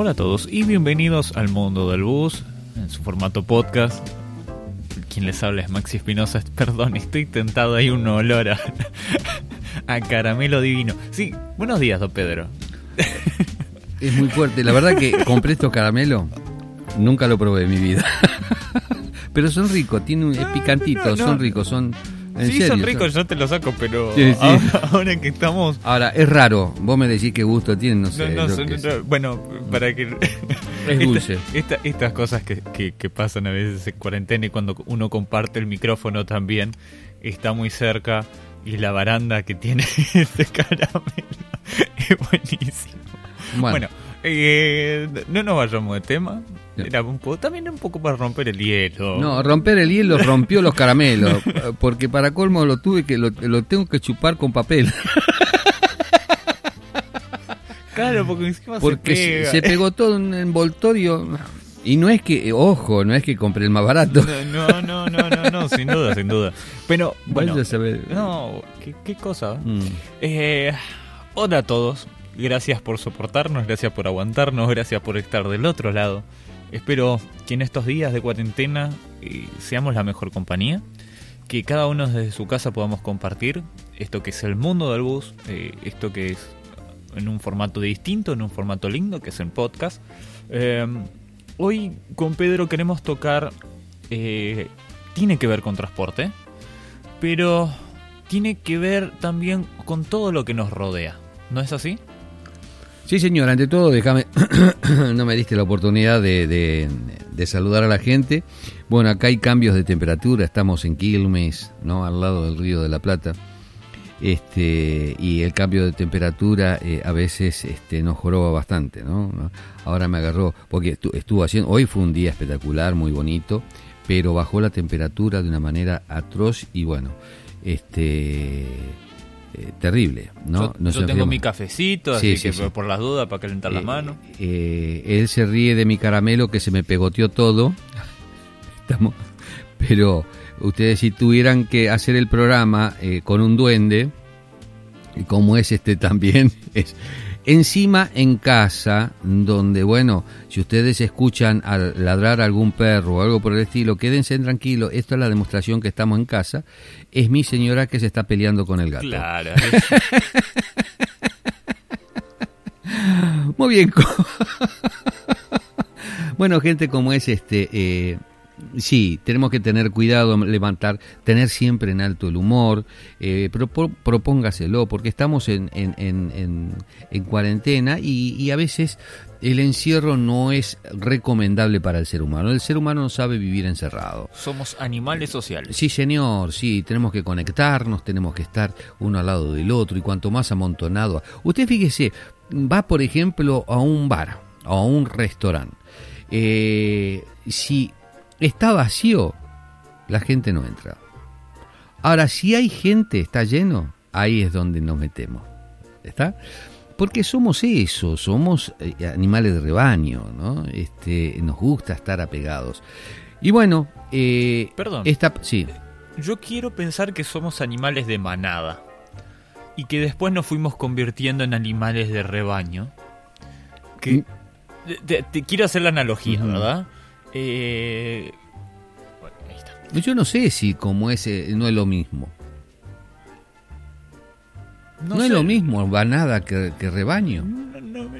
Hola a todos y bienvenidos al mundo del bus en su formato podcast. Quien les habla es Maxi Espinosa. Perdón, estoy tentado, hay un olor a, a caramelo divino. Sí, buenos días, don Pedro. Es muy fuerte. La verdad que compré estos caramelos. Nunca lo probé en mi vida. Pero son ricos, tienen, es picantito, no, no. son ricos, son... en sí, serio, son ricos, yo te los saco, pero Sí, sí. Ahora, ahora que estamos... Ahora, es raro. Vos me decís qué gusto tienen, no sé. no, lo bueno, para que... Es dulce. Esta- esta- estas cosas que, que- que pasan a veces en cuarentena y cuando uno comparte el micrófono también, está muy cerca y la baranda que tiene este caramelo es buenísimo. Bueno, Bueno, eh, no nos vayamos de tema. Era un poco, también un poco para romper el hielo. no, romper el hielo rompió los caramelos. Porque para colmo lo tuve que, lo, lo tengo que chupar con papel. Claro, porque Porque se se, pega. se pegó todo un envoltorio. Y no es que, ojo, no es que compré el más barato. No, no, no, no, no, sin duda, sin duda. Pero, bueno, Vaya a saber. no, qué, qué cosa. Mm. Eh, hola a todos. Gracias por soportarnos, gracias por aguantarnos, gracias por estar del otro lado. Espero que en estos días de cuarentena eh, seamos la mejor compañía, que cada uno desde su casa podamos compartir esto que es el mundo del bus, eh, esto que es en un formato distinto, en un formato lindo, que es en podcast. Eh, hoy con Pedro queremos tocar, eh, tiene que ver con transporte, pero tiene que ver también con todo lo que nos rodea. ¿No es así? Sí, señor, ante todo, déjame, no me diste la oportunidad de, saludar a la gente. Bueno, acá hay cambios de temperatura, estamos en Quilmes, ¿no? Al lado del río de la Plata. Este, y el cambio de temperatura eh, a veces este, nos joroba bastante, ¿no? Ahora me agarró, porque estu- estuvo haciendo, hoy fue un día espectacular, muy bonito, pero bajó la temperatura de una manera atroz y bueno, este, eh, terrible, ¿no? yo tengo mi cafecito, Sí, así sí, que sí. por las dudas, para calentar la Eh, mano. eh, él se ríe de mi caramelo que se me pegoteó todo. Estamos, pero ustedes si tuvieran que hacer el programa eh, con un duende, como es este también, es encima en casa, donde bueno, si ustedes escuchan al ladrar a algún perro o algo por el estilo, quédense tranquilos, esto es la demostración que estamos en casa, es mi señora que se está peleando con el gato. Claro. Muy bien. bueno, gente, como es este, eh, sí, tenemos que tener cuidado, levantar, tener siempre en alto el humor, eh, propóngaselo, porque estamos en, en, en, en- en cuarentena y, y a veces el encierro no es recomendable para el ser humano. El ser humano no sabe vivir encerrado. Somos animales sociales. Sí, señor, sí, tenemos que conectarnos, tenemos que estar uno al lado del otro y cuanto más amontonado. Usted fíjese, va por ejemplo a un bar, a un restaurante. Eh, si está vacío, la gente no entra. Ahora, si hay gente, está lleno, ahí es donde nos metemos. ¿Está? Porque somos eso, somos eh, animales de rebaño, ¿no? Este, nos gusta estar apegados. Y bueno, eh, Perdón. esta, sí, Yo quiero pensar que somos animales de manada y que después nos fuimos convirtiendo en animales de rebaño. Que te, te- quiero hacer la analogía, Ujú. ¿verdad? Eh, bueno, ahí está. yo no sé si como ese no es lo mismo. No, es lo mismo manada que, que rebaño. No,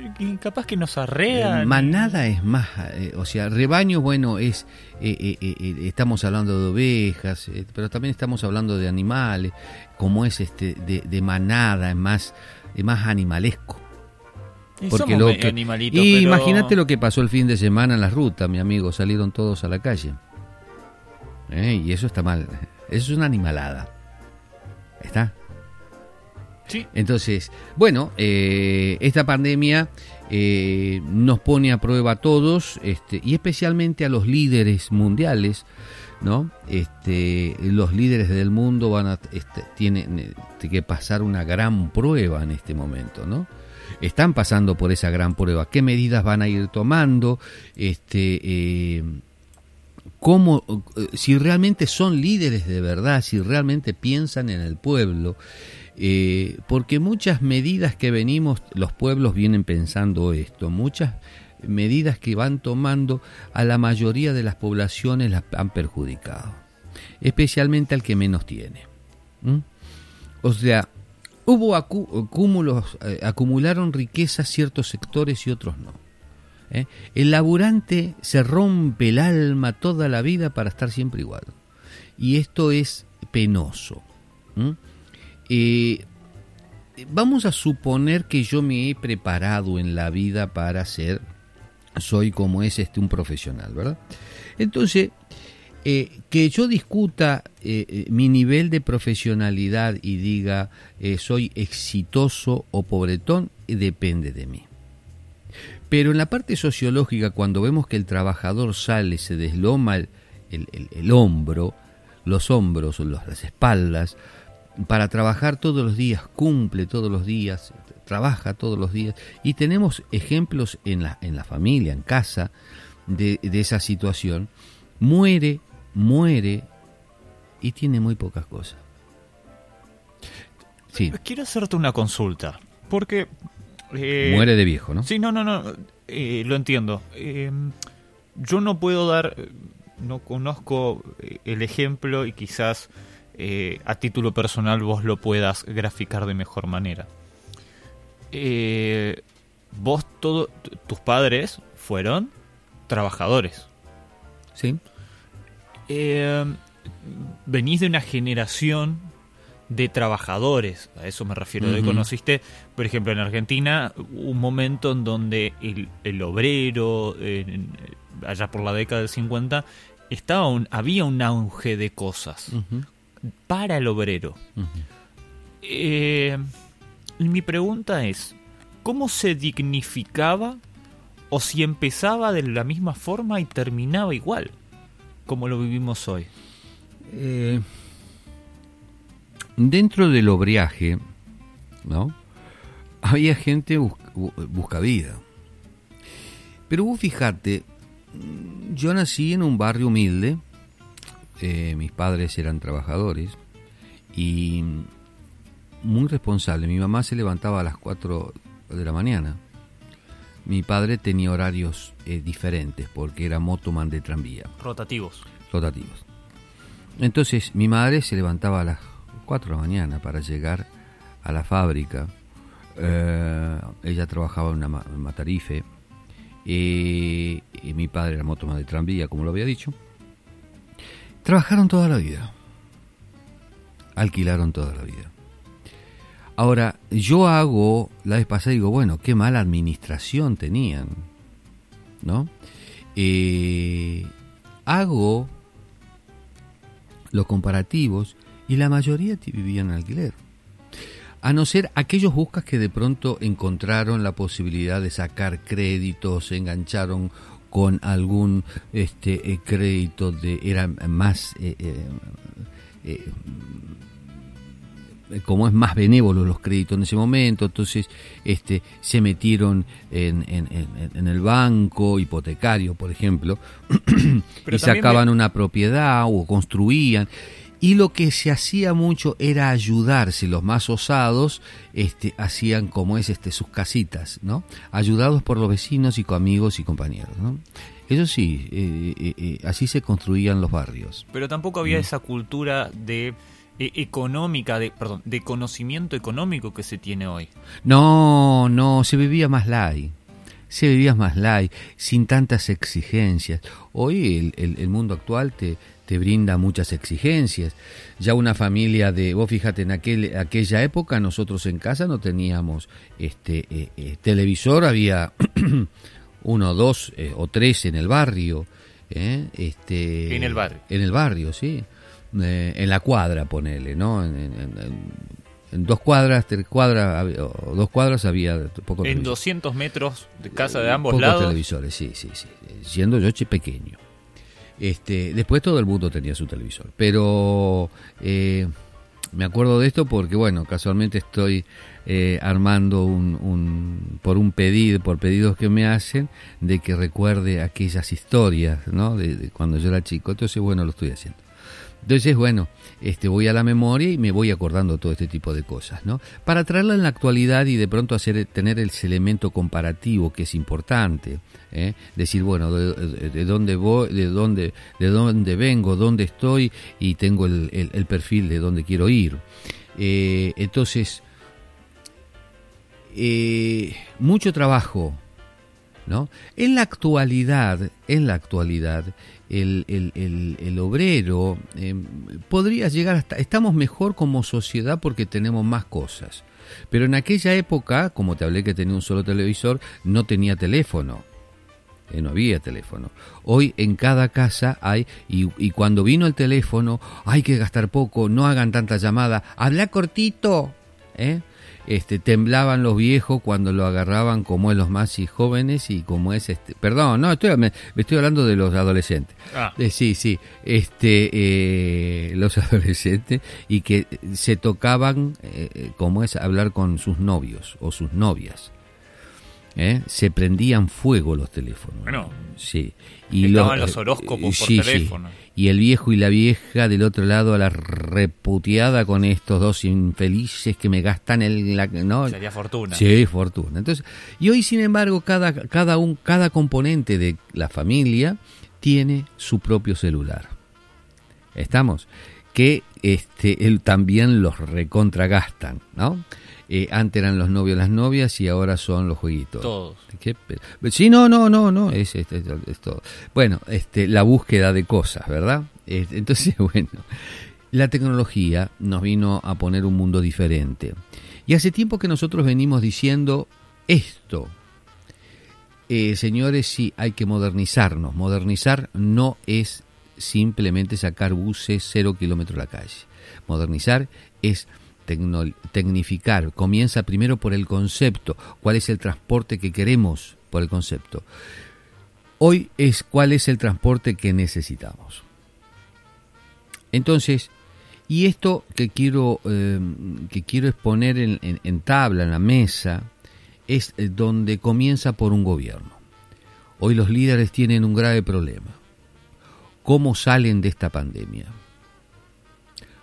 capaz que nos arrean. Manada es más, eh, o sea, rebaño, bueno, es, eh, eh, eh, eh, estamos hablando de ovejas, eh, pero también estamos hablando de animales, como es este, de, de manada, es más, es más animalesco. Y Porque somos lo que, animalitos, y pero- imagínate lo que pasó el fin de semana en la ruta, mi amigo, salieron todos a la calle. Eh, y eso está mal, eso es una animalada. ¿Está? Sí. Entonces, bueno, eh, esta pandemia eh, nos pone a prueba a todos, este, y especialmente a los líderes mundiales, ¿no? Este, los líderes del mundo van a este, tienen que pasar una gran prueba en este momento, ¿no? Están pasando por esa gran prueba. ¿Qué medidas van a ir tomando? Este, eh, cómo, eh, si realmente son líderes de verdad, si realmente piensan en el pueblo, eh, porque muchas medidas que venimos, los pueblos vienen pensando esto, muchas medidas que van tomando a la mayoría de las poblaciones las han perjudicado, especialmente al que menos tiene. O sea, hubo acúmulos, eh, acumularon riquezas ciertos sectores y otros no. ¿eh? El laburante se rompe el alma toda la vida para estar siempre igual. Y esto es penoso. Eh, vamos a suponer que yo me he preparado en la vida para ser, soy como es este un profesional, ¿verdad? Entonces, eh, que yo discuta mi nivel de profesionalidad y diga soy exitoso o pobretón, depende de mí. Pero en la parte sociológica, cuando vemos que el trabajador sale, se desloma el, hombro, los hombros, las espaldas, para trabajar todos los días, cumple todos los días, trabaja todos los días, y tenemos ejemplos en la, en la familia, en casa, de esa situación, muere, muere y tiene muy pocas cosas. Sí. Quiero hacerte una consulta, porque eh, Muere de viejo, ¿no? Sí, no, no, no, eh, lo entiendo. Eh, yo no puedo dar, no conozco el ejemplo y quizás a título personal vos lo puedas graficar de mejor manera. vos, todo, tus padres fueron trabajadores. Sí. Venís de una generación de trabajadores, a eso me refiero. Conociste, por ejemplo, en Argentina, un momento en donde el, obrero, allá por la década del 50, estaba un, había un auge de cosas para el obrero. Eh, y mi pregunta es, ¿cómo se dignificaba o si empezaba de la misma forma y terminaba igual, como lo vivimos hoy? Eh, dentro del obriaje, ¿no? Había gente busca vida. Pero vos fijate, yo nací en un barrio humilde, eh, mis padres eran trabajadores y muy responsable. Mi mamá se levantaba a las 4 de la mañana. Mi padre tenía horarios eh, diferentes porque era motoman de tranvía. Rotativos. Rotativos. Entonces mi madre se levantaba a las 4 de la mañana para llegar a la fábrica. Eh, ella trabajaba en una matarife y, mi padre era motomán de tranvía, como lo había dicho. Trabajaron toda la vida. Alquilaron toda la vida. Ahora, yo hago, la vez pasada digo, bueno, qué mala administración tenían, ¿no? Eh, hago los comparativos y la mayoría vivían en alquiler. A no ser aquellos buscas que de pronto encontraron la posibilidad de sacar créditos, se engancharon con algún este eh, crédito de eran más eh, como es más benévolo los créditos en ese momento, entonces este, se metieron en, en, el banco hipotecario, por ejemplo, y sacaban una propiedad o construían. Y lo que se hacía mucho era ayudarse los más osados este hacían como es este sus casitas no ayudados por los vecinos y amigos y compañeros no eso sí eh, eh, eh, así se construían los barrios. Pero tampoco había mm. esa cultura de económica de perdón de conocimiento económico que se tiene hoy no no se vivía más light se vivía más light, sin tantas exigencias. Hoy el, el mundo actual te, te brinda muchas exigencias. Ya una familia de, vos fíjate, en aquel, aquella época nosotros en casa no teníamos este eh, eh, televisor, había uno, dos eh, o tres en el barrio. Este, en el barrio. En el barrio, sí. En la cuadra, ponele, ¿no? En, dos cuadras, tres cuadras, o dos cuadras había poco En 200 metros de casa de ambos lados. televisores, sí, sí, sí. Siendo yo pequeño. Este, después todo el mundo tenía su televisor. Pero eh, me acuerdo de esto porque, bueno, casualmente estoy eh, armando un, por un pedido, por pedidos que me hacen, de que recuerde aquellas historias, ¿no? De, cuando yo era chico. Entonces, bueno, lo estoy haciendo. Entonces, bueno, este, voy a la memoria y me voy acordando todo este tipo de cosas, ¿no? Para traerla en la actualidad y de pronto tener ese elemento comparativo que es importante, ¿eh? decir, bueno, de, dónde voy, de dónde, de dónde vengo, dónde estoy y tengo el, el, perfil de dónde quiero ir. Eh, entonces, eh, mucho trabajo, ¿no? En la actualidad, en la actualidad, el, el, el, obrero eh, podría llegar hasta... Estamos mejor como sociedad porque tenemos más cosas. Pero en aquella época, como te hablé que tenía un solo televisor, no tenía teléfono. Eh, no había teléfono. Hoy en cada casa hay, y, y, cuando vino el teléfono, hay que gastar poco, no hagan tanta llamada, habla cortito. ¿eh? Este, temblaban los viejos cuando lo agarraban como es los más jóvenes y como es este, perdón, no, estoy, me, estoy hablando de los adolescentes. Ah. Eh, sí, sí, este, eh, los adolescentes y que se tocaban eh, como es hablar con sus novios o sus novias. Se prendían fuego los teléfonos. Bueno, sí. Y los, los horóscopos por teléfono y el viejo y la vieja del otro lado a la reputeada con estos dos infelices que me gastan el la, no sería fortuna. Sí fortuna. Entonces y hoy sin embargo cada cada un cada componente de la familia tiene su propio celular. Estamos que este él también los recontragastan no eh, antes eran los novios las novias y ahora son los jueguitos. Todos. Sí, no, no, no, no, es, es, todo. Bueno, este, la búsqueda de cosas, ¿verdad? Entonces, bueno, la tecnología nos vino a poner un mundo diferente. Y hace tiempo que nosotros venimos diciendo esto. Eh, señores, sí, hay que modernizarnos. Modernizar no es simplemente sacar buses cero kilómetros a la calle. Modernizar es tecnificar. Comienza primero por el concepto, cuál es el transporte que queremos por el concepto. Hoy es cuál es el transporte que necesitamos. Entonces, y esto que quiero, eh, que quiero exponer en, tabla, en la mesa, es eh, donde comienza por un gobierno. Hoy los líderes tienen un grave problema. ¿Cómo salen de esta pandemia?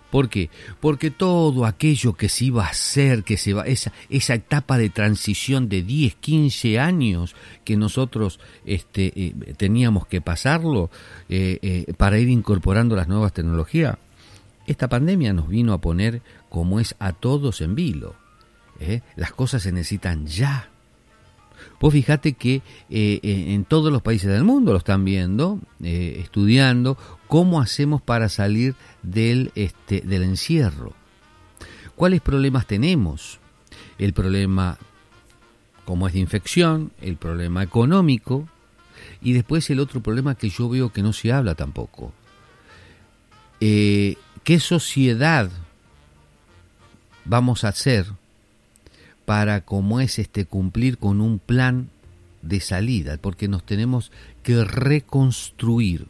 ¿Por qué? Porque todo aquello que se iba a hacer, que se va, esa, esa etapa de transición de 10, 15 años que nosotros este, eh, teníamos que pasarlo eh, eh, para ir incorporando las nuevas tecnologías, esta pandemia nos vino a poner como es a todos en vilo. Las cosas se necesitan ya. Vos fíjate que en todos los países del mundo lo están viendo, estudiando cómo hacemos para salir del, este, del encierro. ¿Cuáles problemas tenemos? El problema, como es de infección, el problema económico y después el otro problema que yo veo que no se habla tampoco. Eh, ¿Qué sociedad vamos a hacer para, como es este, cumplir con un plan de salida? Porque nos tenemos que reconstruir.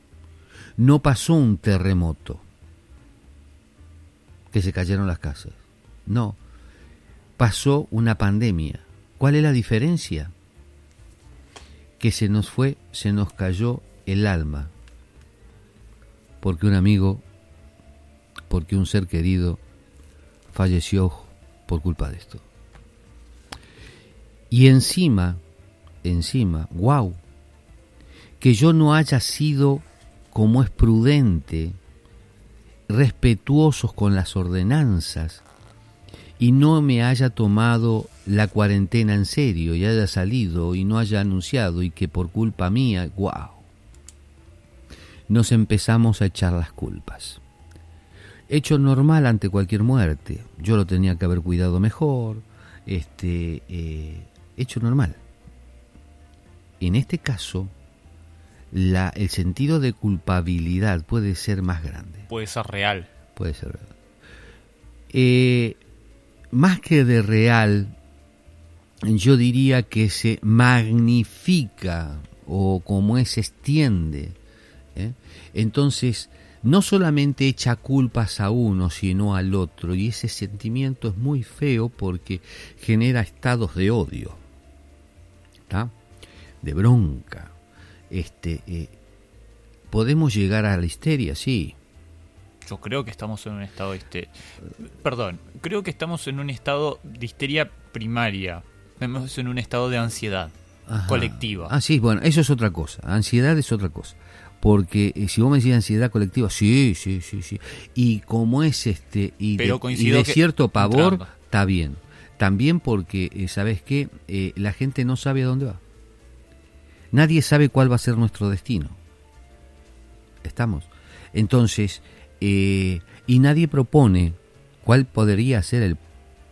No pasó un terremoto que se cayeron las casas. No, pasó una pandemia. ¿Cuál es la diferencia? Que se nos fue, se nos cayó el alma. Porque un amigo, porque un ser querido falleció por culpa de esto. Y encima, encima, wow, que yo no haya sido como es prudente respetuosos con las ordenanzas y no me haya tomado la cuarentena en serio y haya salido y no haya anunciado y que por culpa mía, wow, nos empezamos a echar las culpas. Hecho normal ante cualquier muerte. Yo lo tenía que haber cuidado mejor. Este, eh, hecho normal. En este caso, la, el sentido de culpabilidad puede ser más grande. Puede ser real. Puede ser real. Eh, más que de real, yo diría que se magnifica o como es, se extiende. ¿eh? Entonces, no solamente echa culpas a uno, sino al otro. Y ese sentimiento es muy feo porque genera estados de odio, de bronca, este, eh, podemos llegar a la histeria, sí. yo creo que estamos en un estado de histeria. Perdón, creo que estamos en un estado de histeria primaria. Estamos en un estado de ansiedad colectiva. Ah, sí, bueno, eso es otra cosa. Ansiedad es otra cosa. Porque eh, si vos me decís ansiedad colectiva, sí, sí, sí, sí. Y como es este, y de, cierto pavor, está bien. También porque, eh, ¿sabes qué? Eh, la gente no sabe a dónde va. Nadie sabe cuál va a ser nuestro destino. ¿Estamos? Entonces, y nadie propone cuál podría ser el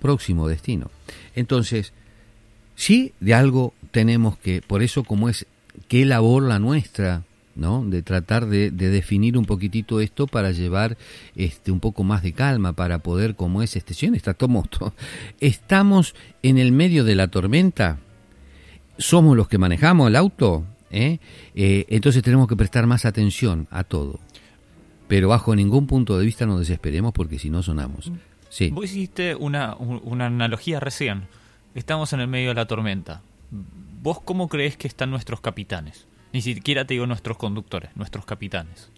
próximo destino. Entonces, sí, de algo tenemos que, por eso como es, qué labor la nuestra, ¿no? De tratar de, definir un poquitito esto para llevar este un poco más de calma, para poder, como es este, está todo, estamos en el medio de la tormenta, somos los que manejamos el auto, ¿eh? Eh, entonces tenemos que prestar más atención a todo. Pero bajo ningún punto de vista nos desesperemos porque si no sonamos. Sí. Vos hiciste una, una analogía recién. Estamos en el medio de la tormenta. ¿Vos cómo crees que están nuestros capitanes? Ni siquiera te digo nuestros conductores, nuestros capitanes.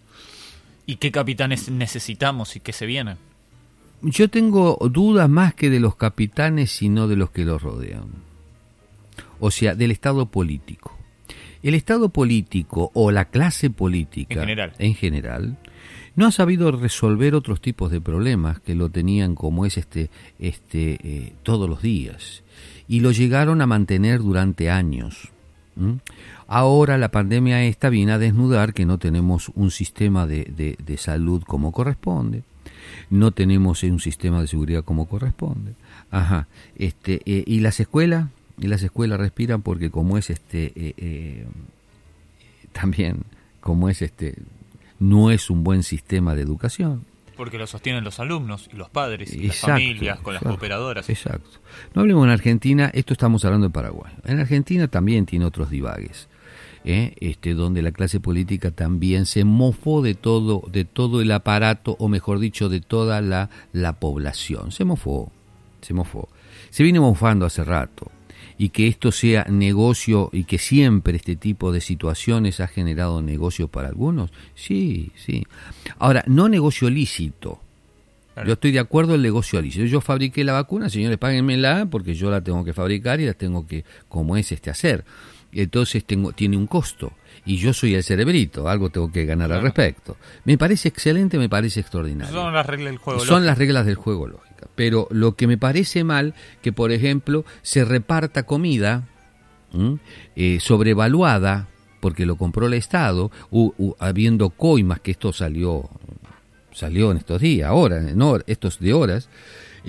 ¿Y qué capitanes necesitamos y qué se vienen? Yo tengo dudas más que de los capitanes, sino de los que los rodean. O sea, del Estado político. El Estado político o la clase política en general, en general no ha sabido resolver otros tipos de problemas que lo tenían como es este, este eh, todos los días y lo llegaron a mantener durante años. Ahora la pandemia esta viene a desnudar que no tenemos un sistema de, de, salud como corresponde, no tenemos un sistema de seguridad como corresponde. Ajá. Este, eh, y las escuelas, y las escuelas respiran porque como es este eh, eh, también como es este no es un buen sistema de educación. Porque lo sostienen los alumnos y los padres y las familias con las cooperadoras. Exacto. No hablemos en Argentina, esto estamos hablando de Paraguay. En Argentina también tiene otros divagues. ¿eh? este, donde la clase política también se mofó de todo, de todo el aparato, o mejor dicho, de toda la, la población. Se mofó, se mofó. Se viene mofando hace rato. Y que esto sea negocio y que siempre este tipo de situaciones ha generado negocio para algunos, sí, sí. Ahora, no negocio lícito, Yo estoy de acuerdo en el negocio lícito. Yo fabriqué la vacuna, señores, páguenmela porque yo la tengo que fabricar y la tengo que, como es este, hacer entonces tengo, tiene un costo. Y yo soy el cerebrito, algo tengo que ganar al respecto. Me parece excelente, me parece extraordinario. Son las reglas del juego. Son las reglas del juego Pero lo que me parece mal, que por ejemplo se reparta comida eh, sobrevaluada, porque lo compró el Estado, habiendo coimas, que esto salió, salió en estos días, ahora, no, estos de horas,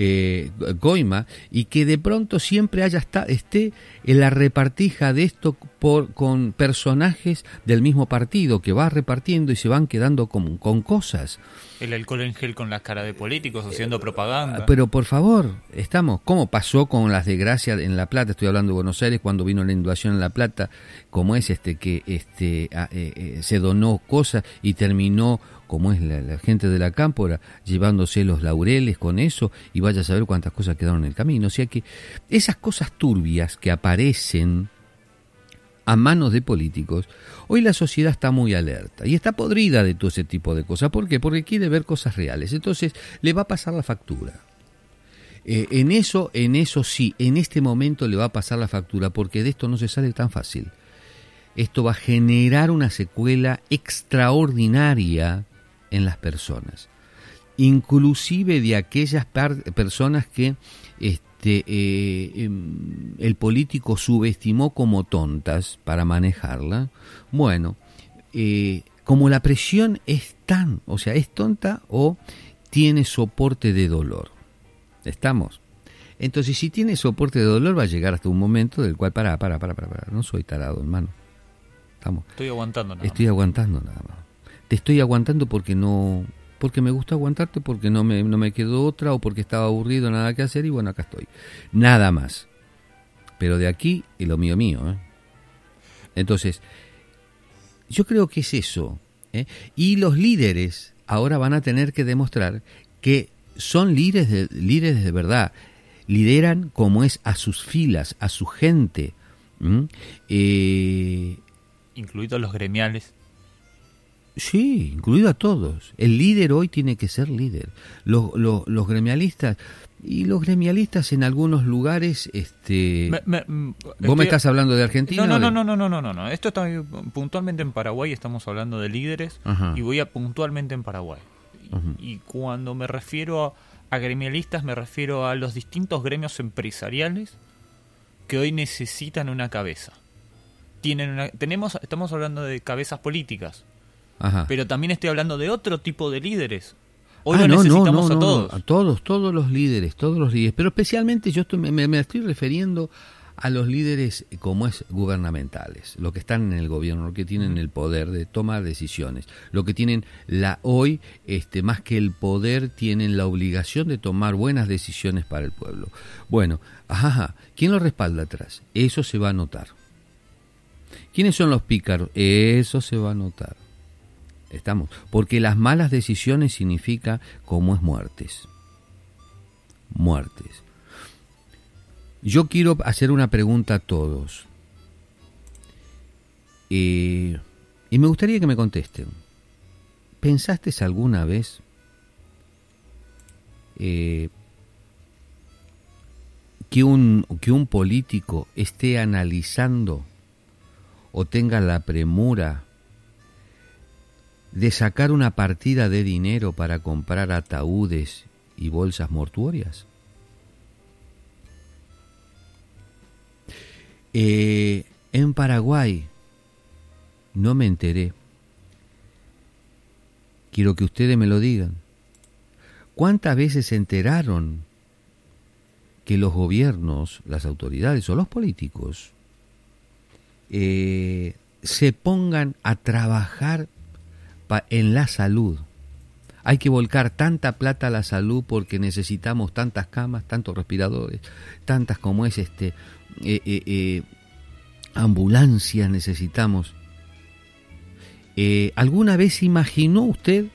eh, Goima, y que de pronto siempre haya está, esté en la repartija de esto por, con personajes del mismo partido que va repartiendo y se van quedando con, con cosas. El alcohol en gel con la cara de políticos haciendo propaganda. Pero por favor, estamos. ¿Cómo pasó con las desgracias en La Plata? Estoy hablando de Buenos Aires cuando vino la inundación en La Plata. como es este que este eh, eh, se donó cosas y terminó como es la, gente de la cámpora, llevándose los laureles con eso y vaya a saber cuántas cosas quedaron en el camino. O sea que esas cosas turbias que aparecen a manos de políticos, hoy la sociedad está muy alerta y está podrida de todo ese tipo de cosas. ¿Por qué? Porque quiere ver cosas reales. Entonces le va a pasar la factura. Eh, en eso, en eso sí, en este momento le va a pasar la factura, porque de esto no se sale tan fácil. Esto va a generar una secuela extraordinaria en las personas, inclusive de aquellas personas que este, eh, em, el político subestimó como tontas para manejarla. Bueno, eh, como la presión es tan, o sea, es tonta o tiene soporte de dolor. ¿Estamos? Entonces, si tiene soporte de dolor, va a llegar hasta un momento del cual, para, para, para, para, no soy tarado, hermano. Estamos. Estoy aguantando nada Estoy aguantando nada más te estoy aguantando porque no porque me gusta aguantarte, porque no me, no me quedó otra o porque estaba aburrido, nada que hacer y bueno, acá estoy. Nada más. Pero de aquí es lo mío mío. ¿eh? Entonces, yo creo que es eso. ¿eh? Y los líderes ahora van a tener que demostrar que son líderes de, líderes de verdad. Lideran como es a sus filas, a su gente. Eh, Incluidos los gremiales Sí, incluido a todos. El líder hoy tiene que ser líder. Los, los, los gremialistas, y los gremialistas en algunos lugares, este... Mm, ¿Vos me estás hablando de Argentina? No, no, no, no, no, no, no, no. Esto está puntualmente en Paraguay, estamos hablando de líderes, y voy a puntualmente en Paraguay. Y, cuando me refiero a, gremialistas, me refiero a los distintos gremios empresariales que hoy necesitan una cabeza. Tienen una, tenemos, estamos hablando de cabezas políticas, pero también estoy hablando de otro tipo de líderes. Hoy ah, necesitamos a todos. a todos, todos los líderes, todos los líderes. Pero especialmente yo estoy, me, estoy refiriendo a los líderes como es gubernamentales, los que están en el gobierno, los que tienen el poder de tomar decisiones, los que tienen la hoy este más que el poder tienen la obligación de tomar buenas decisiones para el pueblo. Bueno, ajá, ¿quién lo respalda atrás? Eso se va a notar. ¿Quiénes son los pícaros? Eso se va a notar. Estamos. Porque las malas decisiones significa como es muertes. Muertes. Yo quiero hacer una pregunta a todos. Eh, y me gustaría que me contesten. ¿Pensaste alguna vez eh, que, un, que un político esté analizando o tenga la premura de sacar una partida de dinero para comprar ataúdes y bolsas mortuorias? Eh, en Paraguay no me enteré. Quiero que ustedes me lo digan. ¿Cuántas veces se enteraron que los gobiernos, las autoridades o los políticos eh, se pongan a trabajar en la salud. Hay que volcar tanta plata a la salud porque necesitamos tantas camas, tantos respiradores, tantas como es este eh, eh, eh, ambulancias necesitamos. ¿Alguna vez imaginó usted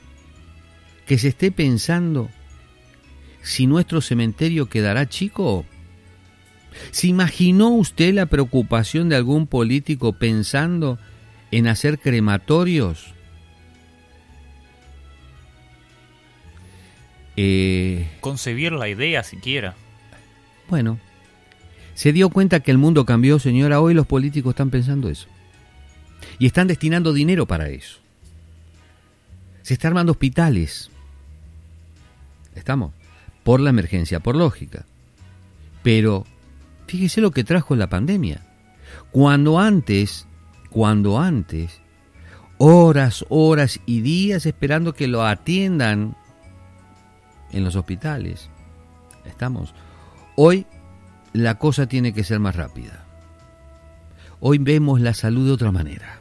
que se esté pensando si nuestro cementerio quedará chico? ¿Se imaginó usted la preocupación de algún político pensando en hacer crematorios? Eh, Concebir la idea siquiera. Bueno, se dio cuenta que el mundo cambió, señora. Hoy los políticos están pensando eso. Y están destinando dinero para eso. Se está armando hospitales. Estamos. Por la emergencia, por lógica. Pero fíjese lo que trajo la pandemia. Cuando antes, cuando antes, horas, horas y días esperando que lo atiendan en los hospitales. Estamos. Hoy la cosa tiene que ser más rápida. Hoy vemos la salud de otra manera.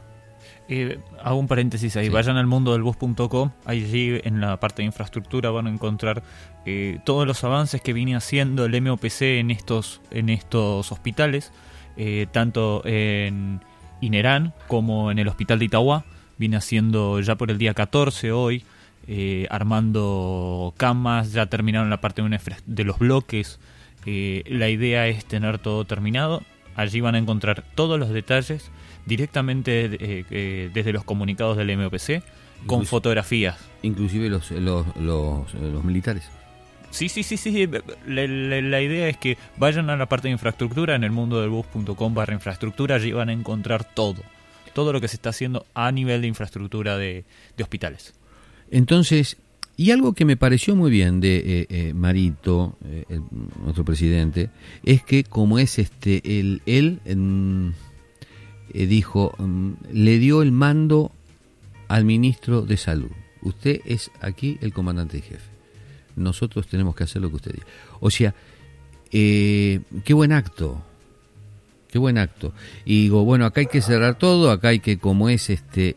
Eh, hago un paréntesis ahí, vayan al mundo del bus.com, allí en la parte de infraestructura van a encontrar eh, todos los avances que viene haciendo el MOPC en estos, en estos hospitales, eh, tanto en Inerán como en el hospital de Itagua, viene haciendo ya por el día 14 hoy, eh, armando camas, ya terminaron la parte de, los bloques. Eh, la idea es tener todo terminado. Allí van a encontrar todos los detalles directamente eh, desde los comunicados del MOPC con fotografías. Inclusive los, los, los, militares. Sí, sí, sí, sí. La, la, idea es que vayan a la parte de infraestructura en el mundo del bus.com barra infraestructura. Allí van a encontrar todo. Todo lo que se está haciendo a nivel de infraestructura de hospitales. Entonces, y algo que me pareció muy bien de eh, eh, Marito, eh, nuestro presidente, es que como es este, él, él dijo, mm, le dio el mando al ministro de Salud. Usted es aquí el comandante de jefe. Nosotros tenemos que hacer lo que usted dice. O sea, qué buen acto. Qué buen acto. Y digo, bueno, acá hay que cerrar todo, acá hay que, como es este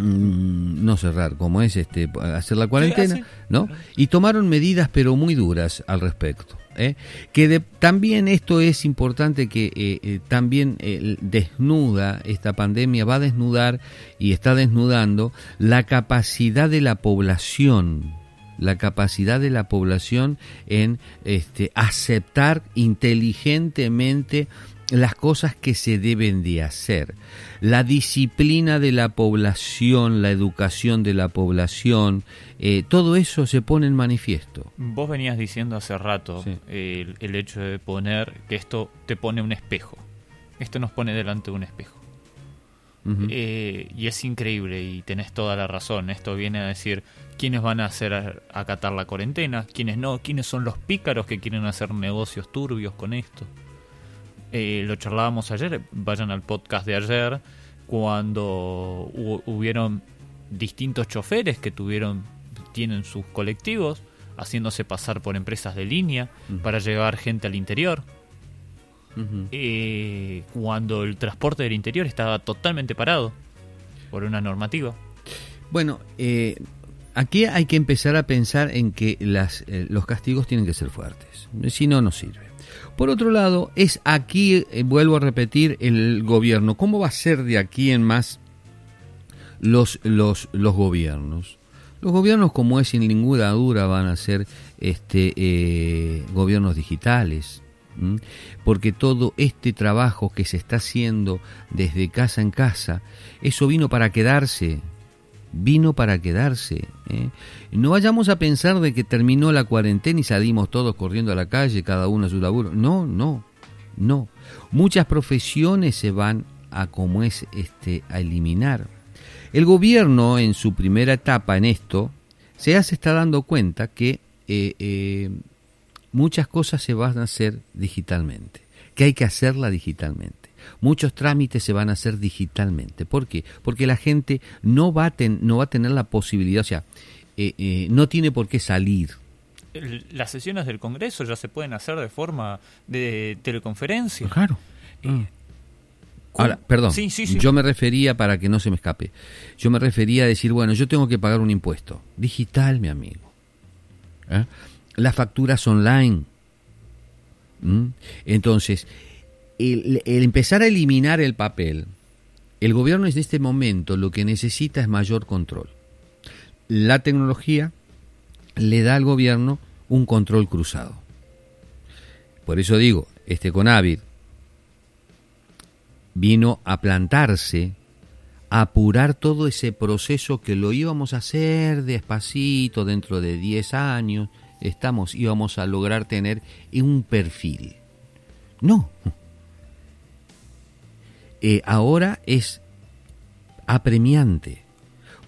Mm, no cerrar, como es este hacer la cuarentena, ¿no? Y tomaron medidas pero muy duras al respecto. ¿eh? Que también esto es importante que eh, eh, también desnuda esta pandemia va a desnudar y está desnudando la capacidad de la población la capacidad de la población en este, aceptar inteligentemente las cosas que se deben de hacer. La disciplina de la población, la educación de la población, eh, todo eso se pone en manifiesto. Vos venías diciendo hace rato el, hecho de poner que esto te pone un espejo. Esto nos pone delante de un espejo. Eh, y es increíble y tenés toda la razón. Esto viene a decir quiénes van a hacer acatar la cuarentena, quiénes no, quiénes son los pícaros que quieren hacer negocios turbios con esto. Eh, lo charlábamos ayer, vayan al podcast de ayer, cuando hubieron distintos choferes que tuvieron, tienen sus colectivos, haciéndose pasar por empresas de línea para llevar gente al interior. Eh, cuando el transporte del interior estaba totalmente parado por una normativa. Bueno, eh, aquí hay que empezar a pensar en que las, los castigos tienen que ser fuertes, si no, no sirve. Por otro lado, es aquí, eh, vuelvo a repetir, el gobierno. ¿Cómo va a ser de aquí en más los, los, los gobiernos? Los gobiernos, como es sin ninguna duda, van a ser este, eh, gobiernos digitales, porque todo este trabajo que se está haciendo desde casa en casa, eso vino para quedarse, vino para quedarse. ¿eh? No vayamos a pensar de que terminó la cuarentena y salimos todos corriendo a la calle, cada uno a su laburo. No, no, no. Muchas profesiones se van a como es este a eliminar. El gobierno en su primera etapa en esto se está dando cuenta que eh, eh, muchas cosas se van a hacer digitalmente, que hay que hacerla digitalmente muchos trámites se van a hacer digitalmente. ¿Por qué? Porque la gente no va a, no va a tener la posibilidad, o sea, eh, eh, no tiene por qué salir. Las sesiones del Congreso ya se pueden hacer de forma de teleconferencia. Claro. Eh, mm. Ahora, perdón, yo me refería, para que no se me escape, yo me refería a decir, bueno, yo tengo que pagar un impuesto. Digital, mi amigo. Las facturas online. ¿Mm? Entonces, el, empezar a eliminar el papel, el gobierno en este momento lo que necesita es mayor control. La tecnología le da al gobierno un control cruzado. Por eso digo, este Conavir vino a plantarse, a apurar todo ese proceso que lo íbamos a hacer despacito, dentro de 10 años, estamos, íbamos a lograr tener un perfil. No, eh, ahora es apremiante.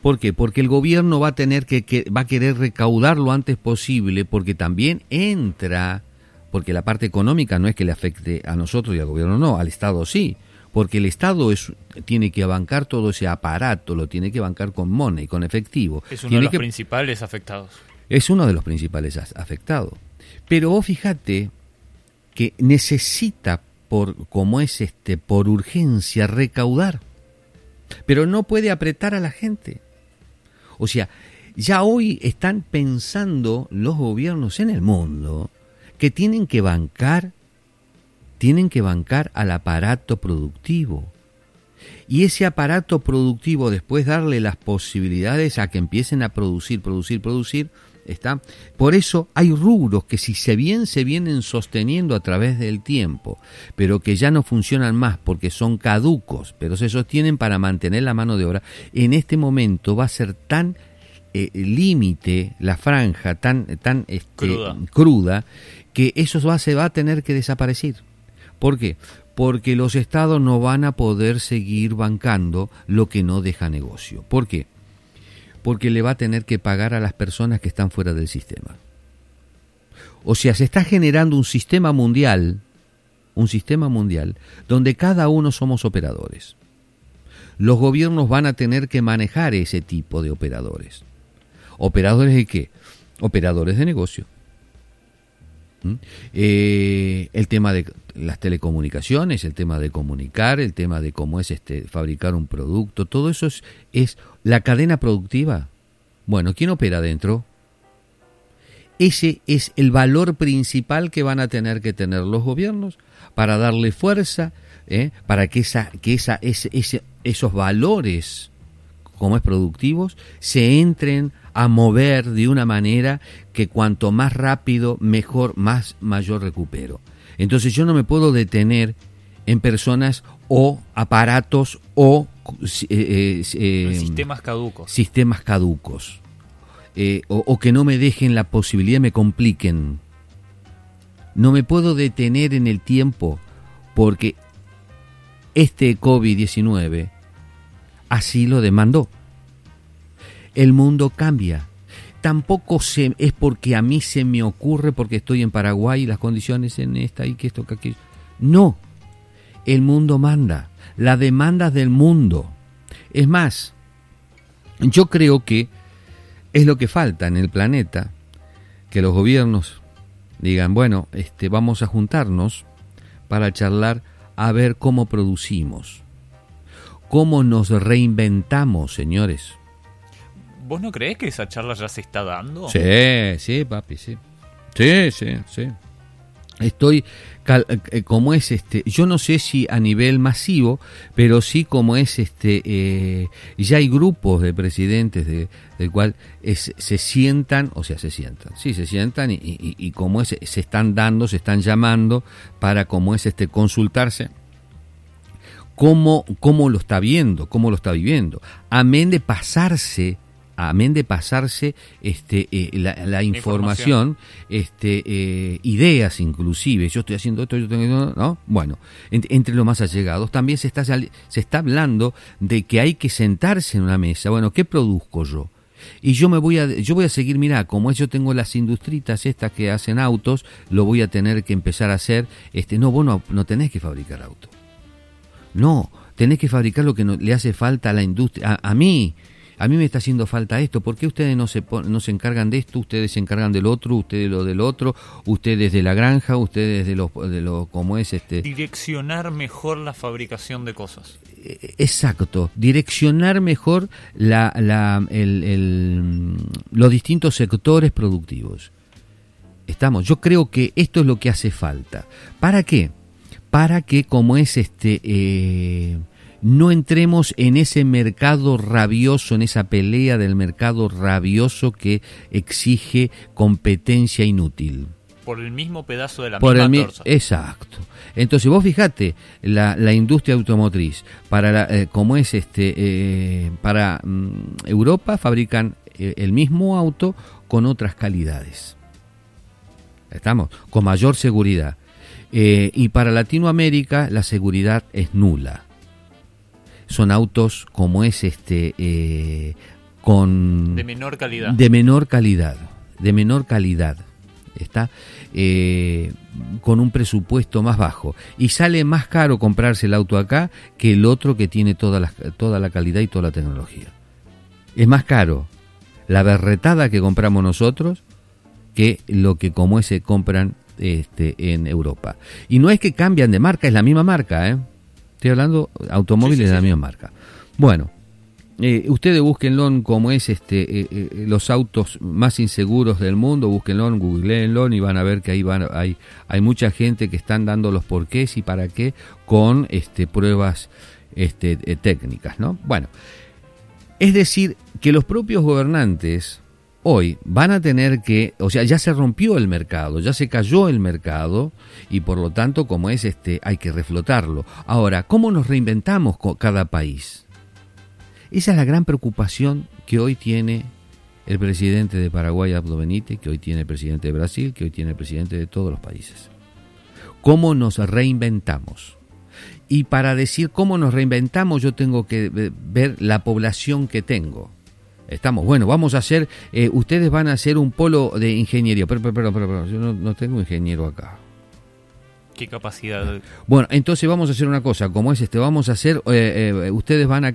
¿Por qué? Porque el gobierno va a tener que, que, va a querer recaudar lo antes posible, porque también entra, porque la parte económica no es que le afecte a nosotros y al gobierno, no, al Estado sí, porque el Estado es, tiene que bancar todo ese aparato, lo tiene que bancar con money, con efectivo. Es uno de los principales afectados. Es uno de los principales afectados. Pero vos fíjate que necesita por como es este por urgencia recaudar, pero no puede apretar a la gente. O sea, ya hoy están pensando los gobiernos en el mundo que tienen que bancar tienen que bancar al aparato productivo. Y ese aparato productivo después darle las posibilidades a que empiecen a producir, producir, producir, ¿Está? Por eso hay rubros que si se bien se vienen sosteniendo a través del tiempo, pero que ya no funcionan más porque son caducos, pero se sostienen para mantener la mano de obra, en este momento va a ser tan eh, límite la franja, tan, tan este, cruda. que eso va, se va a tener que desaparecer. ¿Por qué? Porque los estados no van a poder seguir bancando lo que no deja negocio. ¿Por qué? Porque le va a tener que pagar a las personas que están fuera del sistema. O sea, se está generando un sistema mundial, un sistema mundial, donde cada uno somos operadores. Los gobiernos van a tener que manejar ese tipo de operadores. ¿Operadores de qué? Operadores de negocio. ¿Mm? Eh, el tema de las telecomunicaciones, el tema de comunicar, el tema de cómo es este fabricar un producto, todo eso es, es la cadena productiva. Bueno, ¿quién opera dentro? Ese es el valor principal que van a tener que tener los gobiernos para darle fuerza, ¿eh? para que, esa, que esa, ese, esos valores, como es productivos, se entren a mover de una manera que cuanto más rápido, mejor, más mayor recupero. Entonces yo no me puedo detener en personas o aparatos o eh, eh, sistemas caducos. Sistemas caducos. O, o, que no me dejen la posibilidad, me compliquen. No me puedo detener en el tiempo porque este COVID-19 así lo demandó. El mundo cambia. Tampoco se, es porque a mí se me ocurre, porque estoy en Paraguay y las condiciones en esta y que esto, que aquello. No, el mundo manda, la demanda del mundo. Es más, yo creo que es lo que falta en el planeta, que los gobiernos digan, bueno, este, vamos a juntarnos para charlar a ver cómo producimos, cómo nos reinventamos, señores. ¿Vos no crees que esa charla ya se está dando? Sí, sí, papi, sí. Sí, sí, sí. Estoy eh, como es este, yo no sé si a nivel masivo, pero sí como es este, eh, ya hay grupos de presidentes de, del cual se sientan, o sea, se sientan, sí, se sientan y, como es, se están dando, se están llamando para como es este, consultarse cómo, cómo lo está viendo, cómo lo está viviendo, amén de pasarse amén de pasarse este, eh, la, información, este, eh, ideas inclusive, yo estoy haciendo esto, yo tengo ¿no? Bueno, entre los más allegados. También se está, se está hablando de que hay que sentarse en una mesa, bueno, ¿qué produzco yo? y yo me voy a yo voy a seguir mira como yo tengo las industritas estas que hacen autos lo voy a tener que empezar a hacer este no vos no, no tenés que fabricar autos no tenés que fabricar lo que no, le hace falta a la industria a, a mí a mí me está haciendo falta esto, ¿por qué ustedes no se, no se encargan de esto? Ustedes se encargan del otro, ustedes lo del otro, ustedes de la granja, ustedes de los, de lo como es este... Direccionar mejor la fabricación de cosas. Eh, exacto, direccionar mejor la, la, el, los distintos sectores productivos. Estamos, yo creo que esto es lo que hace falta. ¿Para qué? Para que como es este... Eh, no entremos en ese mercado rabioso, en esa pelea del mercado rabioso que exige competencia inútil. Por el mismo pedazo de la Por misma el Exacto. Entonces vos fijate, la, la industria automotriz, para eh, como es este, eh, para mm, Europa fabrican eh, el mismo auto con otras calidades. Estamos, con mayor seguridad. y para Latinoamérica la seguridad es nula son autos como es este eh, con de menor calidad. de menor calidad de menor calidad está eh, con un presupuesto más bajo. Y sale más caro comprarse el auto acá que el otro que tiene toda la, toda la calidad y toda la tecnología. Es más caro la berretada que compramos nosotros que lo que como ese compran este, en Europa. Y no es que cambian de marca es la misma marca ¿eh? Estoy hablando automóviles de la misma marca. Bueno, eh, ustedes búsquenlo como es este eh, eh, los autos más inseguros del mundo, búsquenlo, googleenlo y van a ver que ahí van, hay, hay mucha gente que están dando los porqués y para qué con este, pruebas este, técnicas, ¿no? Bueno, es decir, que los propios gobernantes hoy van a tener que, o sea, ya se rompió el mercado, ya se cayó el mercado y por lo tanto, como es este, hay que reflotarlo. Ahora, ¿cómo nos reinventamos cada país? Esa es la gran preocupación que hoy tiene el presidente de Paraguay, Abdo Benítez, que hoy tiene el presidente de Brasil, que hoy tiene el presidente de todos los países. ¿Cómo nos reinventamos? Y para decir cómo nos reinventamos, yo tengo que ver la población que tengo Estamos, bueno, vamos a hacer, eh, ustedes van a hacer un polo de ingeniería. Pero, pero, pero, pero yo no, tengo ingeniero acá. ¿Qué capacidad? Bueno, entonces vamos a hacer una cosa, como es este, vamos a hacer, eh, eh, ustedes van a,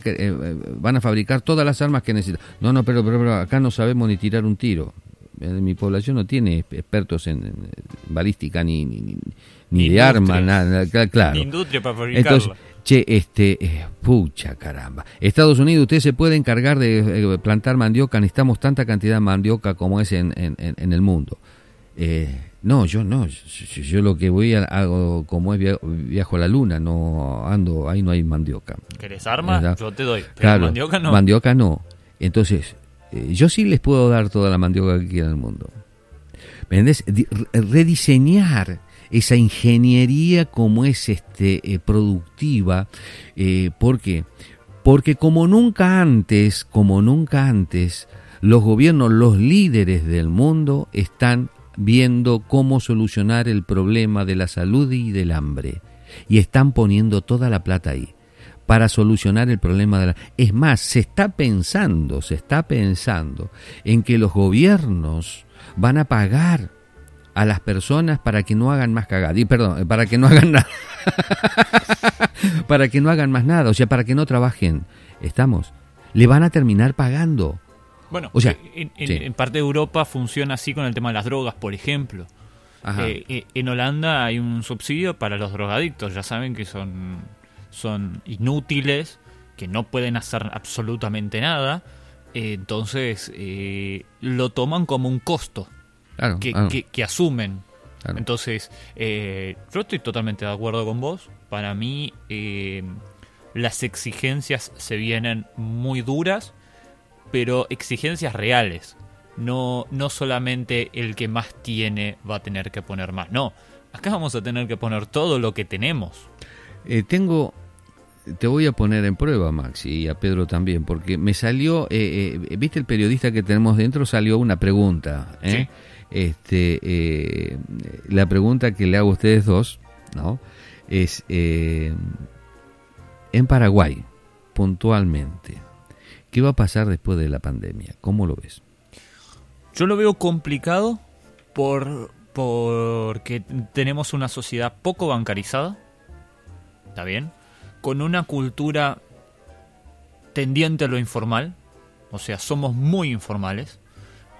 van a fabricar todas las armas que necesitan. No, no, pero, pero, acá no sabemos ni tirar un tiro. Mi población no tiene expertos en, balística ni, ni, ni, de armas, nada, claro. Ni industria para fabricarla. Che, este, eh, pucha caramba. Estados Unidos, usted se puede encargar de eh, plantar mandioca, necesitamos tanta cantidad de mandioca como es en, en, el mundo. Eh, no, yo no, yo, lo que voy a, hago como es viajo a la luna, no ando, ahí no hay mandioca. ¿Querés armas? Yo te doy, pero mandioca no. Mandioca no. Entonces, yo sí les puedo dar toda la mandioca que quieran en el mundo. ¿Me entiendes? Rediseñar esa ingeniería como es este eh, productiva, eh, ¿por qué? Porque como nunca antes, como nunca antes, los gobiernos, los líderes del mundo están viendo cómo solucionar el problema de la salud y del hambre y están poniendo toda la plata ahí para solucionar el problema de la... Es más, se está pensando, se está pensando en que los gobiernos van a pagar a las personas para que no hagan más cagada. Y perdón, para que no hagan nada. para que no hagan más nada, o sea, para que no trabajen. ¿Estamos? Le van a terminar pagando. Bueno, o sea, en, parte de Europa funciona así con el tema de las drogas, por ejemplo. Eh, eh, en Holanda hay un subsidio para los drogadictos, ya saben que son son inútiles, que no pueden hacer absolutamente nada, eh, entonces eh, lo toman como un costo que, asumen. Entonces, eh, yo estoy totalmente de acuerdo con vos. Para mí, las exigencias se vienen muy duras, pero exigencias reales. No, no solamente el que más tiene va a tener que poner más. No, acá vamos a tener que poner todo lo que tenemos. tengo te voy a poner en prueba, Maxi, y a Pedro también, porque me salió, eh, eh, viste el periodista que tenemos dentro, salió una pregunta. ¿eh? Este, eh, la pregunta que le hago a ustedes dos, ¿no? Es, en Paraguay, puntualmente, ¿qué va a pasar después de la pandemia? ¿Cómo lo ves? Yo lo veo complicado por, porque tenemos una sociedad poco bancarizada, ¿está bien? con una cultura tendiente a lo informal, o sea, somos muy informales.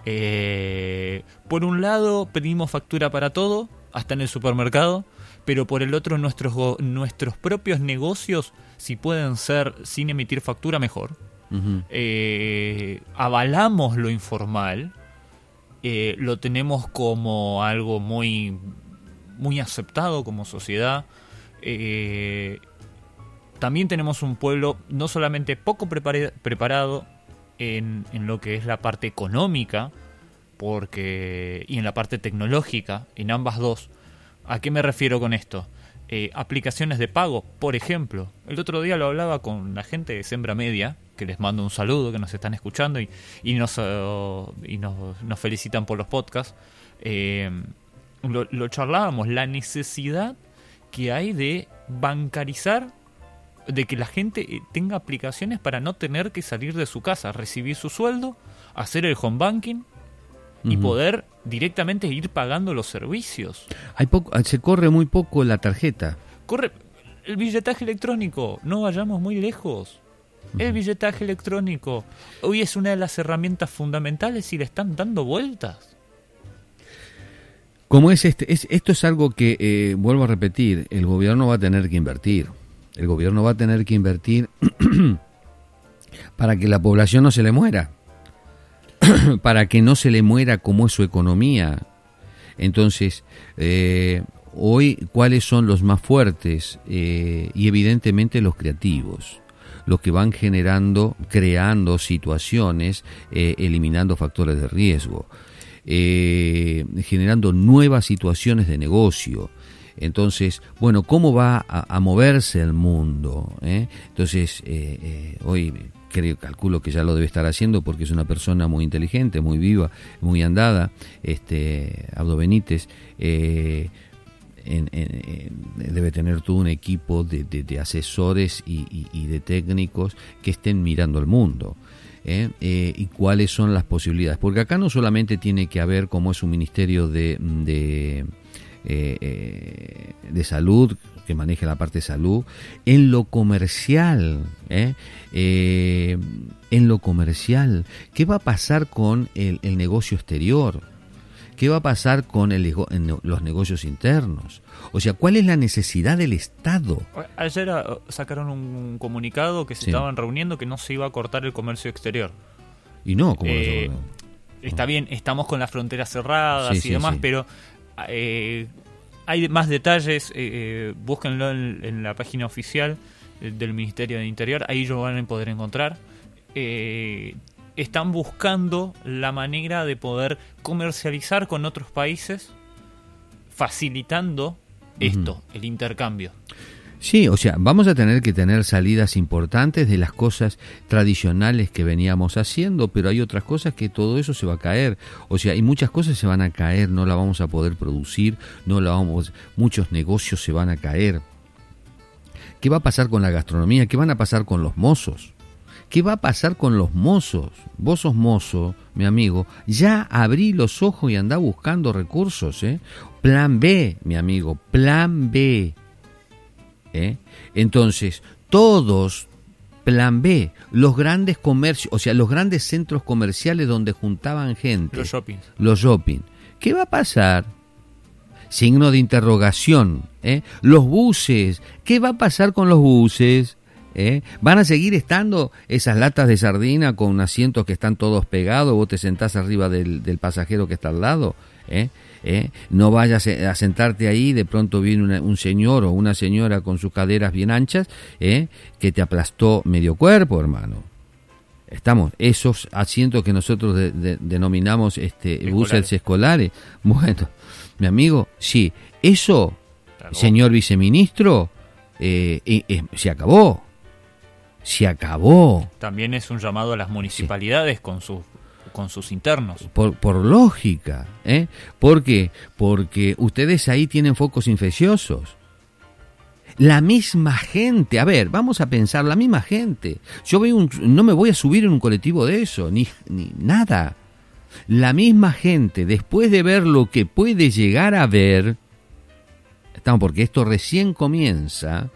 Eh, por un lado, pedimos factura para todo, hasta en el supermercado, pero por el otro, nuestros, nuestros propios negocios, si pueden ser sin emitir factura, mejor. Eh, avalamos lo informal, eh, lo tenemos como algo muy, muy aceptado como sociedad. También tenemos un pueblo no solamente poco preparado en, lo que es la parte económica, porque y en la parte tecnológica, en ambas dos. ¿A qué me refiero con esto? Eh, aplicaciones de pago, por ejemplo. El otro día lo hablaba con la gente de Sembra Media, que les mando un saludo, que nos están escuchando y, y, nos, uh, y nos, felicitan por los podcasts. Eh, lo charlábamos, la necesidad que hay de bancarizar de que la gente eh, tenga aplicaciones para no tener que salir de su casa, recibir su sueldo, hacer el home banking y poder directamente ir pagando los servicios. Hay poco, ah, se corre muy poco la tarjeta. Corre el billetaje electrónico, no vayamos muy lejos. El billetaje electrónico hoy es una de las herramientas fundamentales y le están dando vueltas. Como es este, es, esto es algo que, eh, vuelvo a repetir, el gobierno va a tener que invertir. El gobierno va a tener que invertir para que la población no se le muera, para que no se le muera como es su economía. Entonces, eh, hoy, ¿cuáles son los más fuertes? Eh, y evidentemente los creativos los que van generando, creando situaciones, eh, eliminando factores de riesgo, generando nuevas situaciones de negocio, entonces, bueno, ¿cómo va a, moverse el mundo? eh? Entonces, eh, eh, hoy creo, calculo que ya lo debe estar haciendo porque es una persona muy inteligente, muy viva, muy andada, este Abdo Benítez. Eh, debe tener todo un equipo de, asesores y, de técnicos que estén mirando el mundo. y cuáles son las posibilidades. Porque acá no solamente tiene que haber como es un ministerio de, eh, eh, de salud, que maneje la parte de salud, en lo comercial, ¿eh? en lo comercial, ¿qué va a pasar con el, negocio exterior? ¿Qué va a pasar con los negocios internos? O sea, ¿cuál es la necesidad del Estado? Ayer ah, sacaron un comunicado que se estaban reuniendo que no se iba a cortar el comercio exterior. Y no, como Está bien, estamos con las fronteras cerradas y demás, pero eh, hay más detalles, eh, eh, búsquenlo en, la página oficial del Ministerio de Interior, ahí lo van a poder encontrar. están buscando la manera de poder comercializar con otros países facilitando esto, el intercambio. Sí, o sea, vamos a tener que tener salidas importantes de las cosas tradicionales que veníamos haciendo, pero hay otras cosas que todo eso se va a caer. O sea, hay muchas cosas se van a caer, no la vamos a poder producir, no la vamos, muchos negocios se van a caer. ¿Qué va a pasar con la gastronomía? ¿Qué van a pasar con los mozos? ¿Qué va a pasar con los mozos? Vos sos mozo, mi amigo. Ya abrí los ojos y anda buscando recursos, ¿eh? Plan B, mi amigo, plan B. ¿eh? Entonces, todos, plan B, los grandes comercios, o sea, los grandes centros comerciales donde juntaban gente. Los shopping. Los shopping. ¿Qué va a pasar? Signo de interrogación. ¿eh? Los buses. ¿Qué va a pasar con los buses? ¿Eh? ¿Van a seguir estando esas latas de sardina con asientos que están todos pegados? Vos te sentás arriba del, del pasajero que está al lado. ¿eh? ¿Eh? no vayas a sentarte ahí, de pronto viene un señor o una señora con sus caderas bien anchas, ¿eh? que te aplastó medio cuerpo, hermano. Estamos, esos asientos que nosotros denominamos este, buses escolares. Bueno, mi amigo, sí, eso, señor viceministro, eh, se acabó. Se acabó. También es un llamado a las municipalidades con sus con sus internos. Por, por lógica, ¿eh? ¿Por qué? Porque ustedes ahí tienen focos infecciosos. La misma gente, a ver, vamos a pensar, la misma gente. Yo veo un, no me voy a subir en un colectivo de eso, ni, ni nada. La misma gente, después de ver lo que puede llegar a ver, estamos porque esto recién comienza,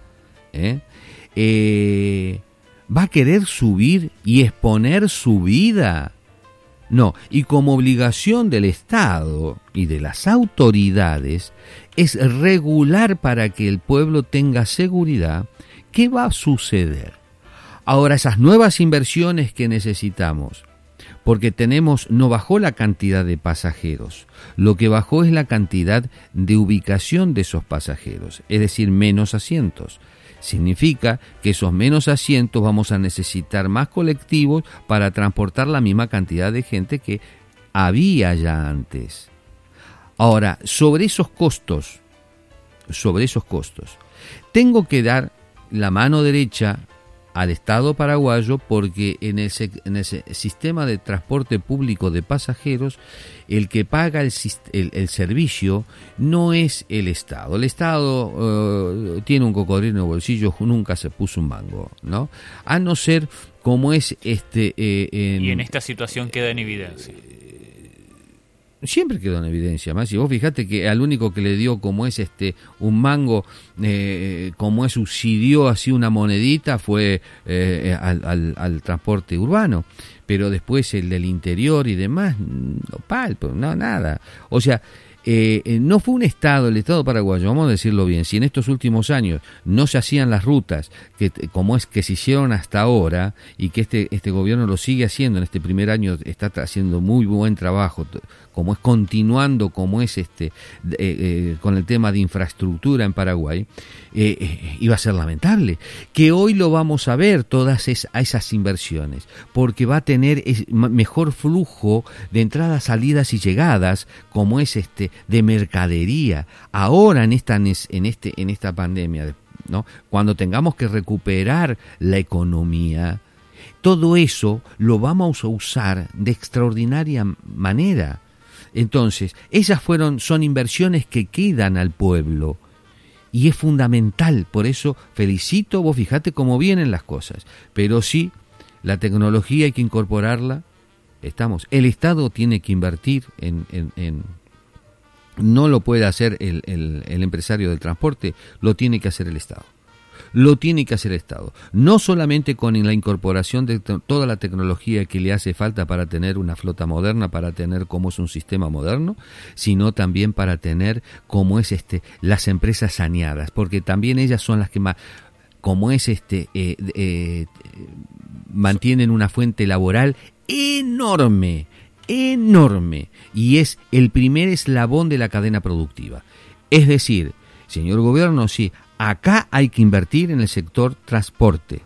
¿eh? Eh, va a querer subir y exponer su vida no, y como obligación del Estado y de las autoridades es regular para que el pueblo tenga seguridad, ¿qué va a suceder? Ahora, esas nuevas inversiones que necesitamos, porque tenemos, no bajó la cantidad de pasajeros, lo que bajó es la cantidad de ubicación de esos pasajeros, es decir, menos asientos. Significa que esos menos asientos vamos a necesitar más colectivos para transportar la misma cantidad de gente que había ya antes. Ahora, sobre esos costos, sobre esos costos, tengo que dar la mano derecha al Estado paraguayo porque en ese, en ese sistema de transporte público de pasajeros el que paga el, el, servicio no es el Estado. El Estado eh, tiene un cocodrilo en el bolsillo, nunca se puso un mango, ¿no? A no ser como es este... Eh, y en esta situación queda en evidencia siempre quedó en evidencia más y vos fijate que al único que le dio como es este un mango eh, como es subsidió así una monedita fue eh, al, al, transporte urbano. Pero después el del interior y demás no palpo no nada. O sea eh, no fue un Estado, el Estado paraguayo, vamos a decirlo bien, si en estos últimos años no se hacían las rutas que, como es que se hicieron hasta ahora y que este, este gobierno lo sigue haciendo en este primer año, está haciendo muy buen trabajo, como es continuando, como es este, eh, con el tema de infraestructura en Paraguay, iba a ser lamentable. Que hoy lo vamos a ver, todas esas inversiones, porque va a tener mejor flujo de entradas, salidas y llegadas, como es este de mercadería. Ahora en esta, en este, en esta pandemia, ¿no? cuando tengamos que recuperar la economía, todo eso lo vamos a usar de extraordinaria manera. Entonces, esas fueron, son inversiones que quedan al pueblo. Y es fundamental, por eso felicito, vos fijate cómo vienen las cosas. Pero sí, la tecnología hay que incorporarla. Estamos, el Estado tiene que invertir en, en no lo puede hacer el, el, empresario del transporte, lo tiene que hacer el Estado. Lo tiene que hacer el Estado. No solamente con la incorporación de toda la tecnología que le hace falta para tener una flota moderna, para tener como es un sistema moderno, sino también para tener como es este las empresas saneadas, porque también ellas son las que más como es este eh, eh, mantienen una fuente laboral enorme enorme y es el primer eslabón de la cadena productiva. Es decir, señor gobierno, sí, acá hay que invertir en el sector transporte.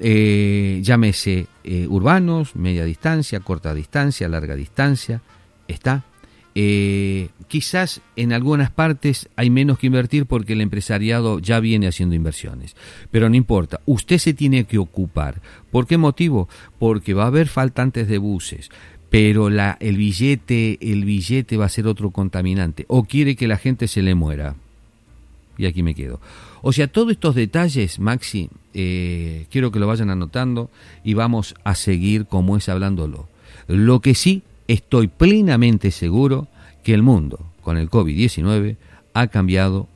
Eh, llámese eh, urbanos, media distancia, corta distancia, larga distancia, está. Eh, quizás en algunas partes hay menos que invertir porque el empresariado ya viene haciendo inversiones. Pero no importa, usted se tiene que ocupar. ¿Por qué motivo? Porque va a haber faltantes de buses. Pero la, el billete, el billete va a ser otro contaminante. O quiere que la gente se le muera. Y aquí me quedo. O sea, todos estos detalles, Maxi, eh, quiero que lo vayan anotando y vamos a seguir como es hablándolo. Lo que sí estoy plenamente seguro que el mundo con el COVID-19 ha cambiado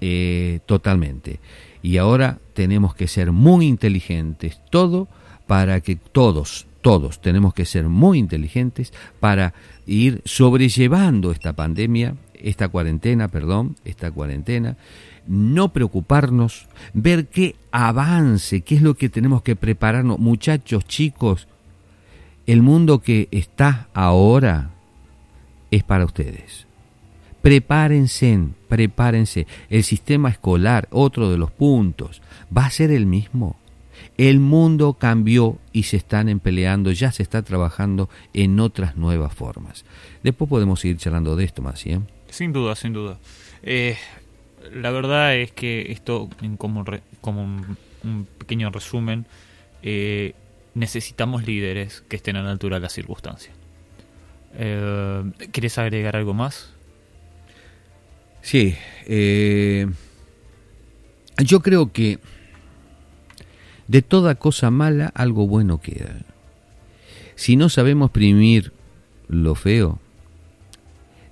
eh, totalmente. Y ahora tenemos que ser muy inteligentes, todo para que todos, todos tenemos que ser muy inteligentes para ir sobrellevando esta pandemia, esta cuarentena, perdón, esta cuarentena, no preocuparnos, ver qué avance, qué es lo que tenemos que prepararnos. Muchachos, chicos, el mundo que está ahora es para ustedes. Prepárense, prepárense. El sistema escolar, otro de los puntos, va a ser el mismo. El mundo cambió y se están peleando, ya se está trabajando en otras nuevas formas. Después podemos seguir charlando de esto más, ¿eh? Sin duda, sin duda. Eh, la verdad es que esto, como, como un, pequeño resumen, eh, necesitamos líderes que estén a la altura de las circunstancias. Eh, ¿Quieres agregar algo más? Sí, yo creo que de toda cosa mala algo bueno queda. Si no sabemos exprimir lo feo,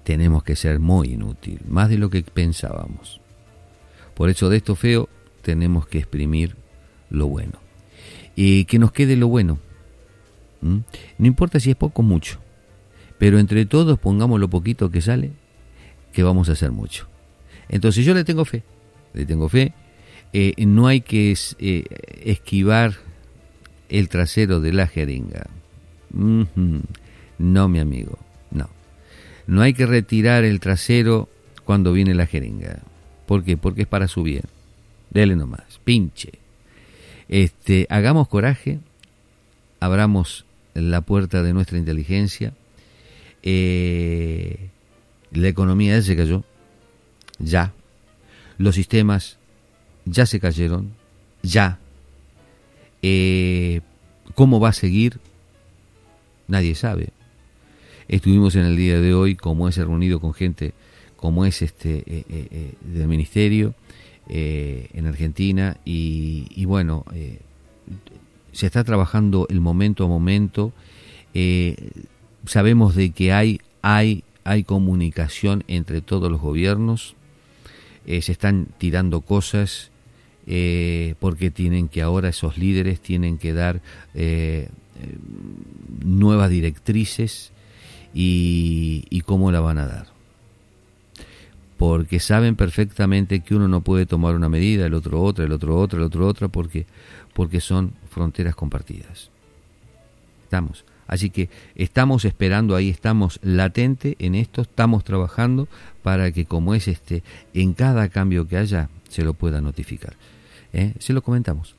tenemos que ser muy inútil, más de lo que pensábamos. Por eso de esto feo tenemos que exprimir lo bueno. Y que nos quede lo bueno. No importa si es poco o mucho, pero entre todos pongamos lo poquito que sale, que vamos a hacer mucho. Entonces yo le tengo fe, le tengo fe. Eh, no hay que eh, esquivar el trasero de la jeringa. No, mi amigo, no. No hay que retirar el trasero cuando viene la jeringa. ¿Por qué? Porque es para su bien. Dele nomás, pinche. Este, hagamos coraje, abramos la puerta de nuestra inteligencia. Eh, la economía ya se cayó, ya. Los sistemas ya se cayeron, ya. Eh, ¿Cómo va a seguir? Nadie sabe. Estuvimos en el día de hoy, como es reunido con gente como es este eh, del ministerio, eh, en Argentina y, bueno, eh, se está trabajando el momento a momento. Eh, sabemos de que hay, hay, hay comunicación entre todos los gobiernos. se están tirando cosas porque tienen que ahora esos líderes tienen que dar nuevas directrices y, y cómo la van a dar porque saben perfectamente que uno no puede tomar una medida, el otro otra, el otro otra, el otro otra, porque, porque son fronteras compartidas. Estamos. Así que estamos esperando, ahí estamos latente en esto, estamos trabajando para que como es este, en cada cambio que haya, se lo pueda notificar. ¿Eh? Se lo comentamos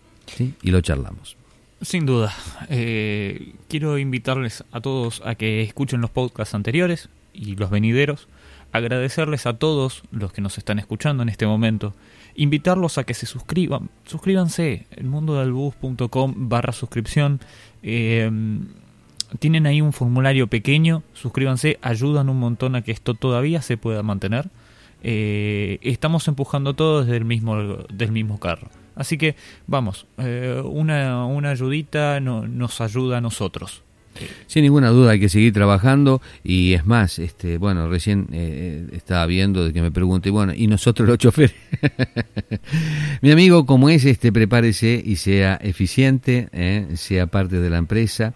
y lo charlamos. Sin duda. Eh, quiero invitarles a todos a que escuchen los podcasts anteriores y los venideros agradecerles a todos los que nos están escuchando en este momento, invitarlos a que se suscriban, suscríbanse, elmundodelbus.com barra suscripción, eh, tienen ahí un formulario pequeño, suscríbanse, ayudan un montón a que esto todavía se pueda mantener. Estamos empujando todo desde el mismo, del mismo carro. Así que vamos, eh, una, una ayudita no, nos ayuda a nosotros. Sin ninguna duda hay que seguir trabajando y es más, este, bueno, recién eh, estaba viendo de que me pregunte, bueno, y nosotros los choferes. Mi amigo, como es, este, prepárese y sea eficiente, eh, sea parte de la empresa,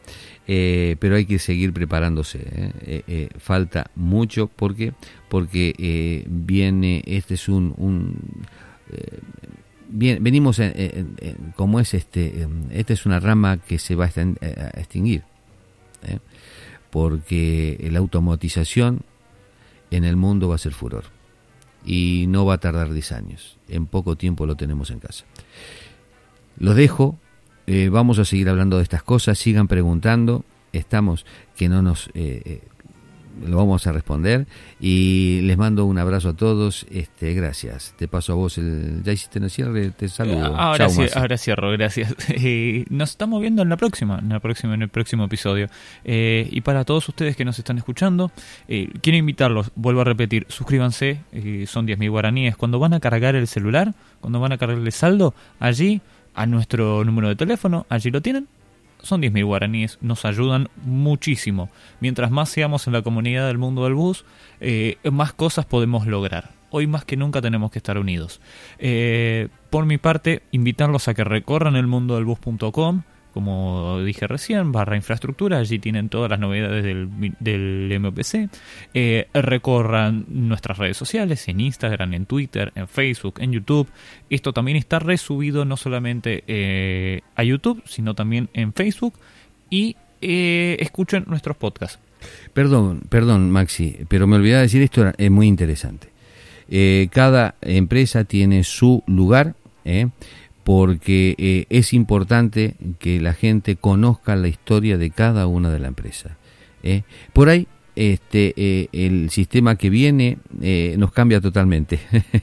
eh, pero hay que seguir preparándose. falta mucho porque porque viene, este es un, un bien, venimos como es este, esta es una rama que se va a extinguir. ¿eh? porque la automatización en el mundo va a ser furor y no va a tardar 10 años. En poco tiempo lo tenemos en casa. Los dejo, eh, vamos a seguir hablando de estas cosas, sigan preguntando, estamos que no nos... Eh, lo vamos a responder y les mando un abrazo a todos. Este, gracias. Te paso a vos el. Ya hiciste el cierre, te saludo. Ahora, ahora cierro, gracias. nos estamos viendo en la próxima, en la próxima, en el próximo episodio. Eh, y para todos ustedes que nos están escuchando, eh, quiero invitarlos, vuelvo a repetir, suscríbanse, eh, son 10.000 guaraníes. Cuando van a cargar el celular, cuando van a cargar el saldo, allí a nuestro número de teléfono, allí lo tienen son 10.000 guaraníes, nos ayudan muchísimo. Mientras más seamos en la comunidad del mundo del bus, eh, más cosas podemos lograr. Hoy más que nunca tenemos que estar unidos. Eh, por mi parte, invitarlos a que recorran el mundo del bus.com como dije recién, barra infraestructura, allí tienen todas las novedades del, del MPC. Eh, recorran nuestras redes sociales, en Instagram, en Twitter, en Facebook, en YouTube. Esto también está resubido no solamente eh, a YouTube, sino también en Facebook. Y eh, escuchen nuestros podcasts. Perdón, perdón Maxi, pero me olvidaba decir esto, es muy interesante. cada empresa tiene su lugar, ¿eh? Porque eh, es importante que la gente conozca la historia de cada una de la empresa. ¿eh? Por ahí este, eh, el sistema que viene nos cambia totalmente,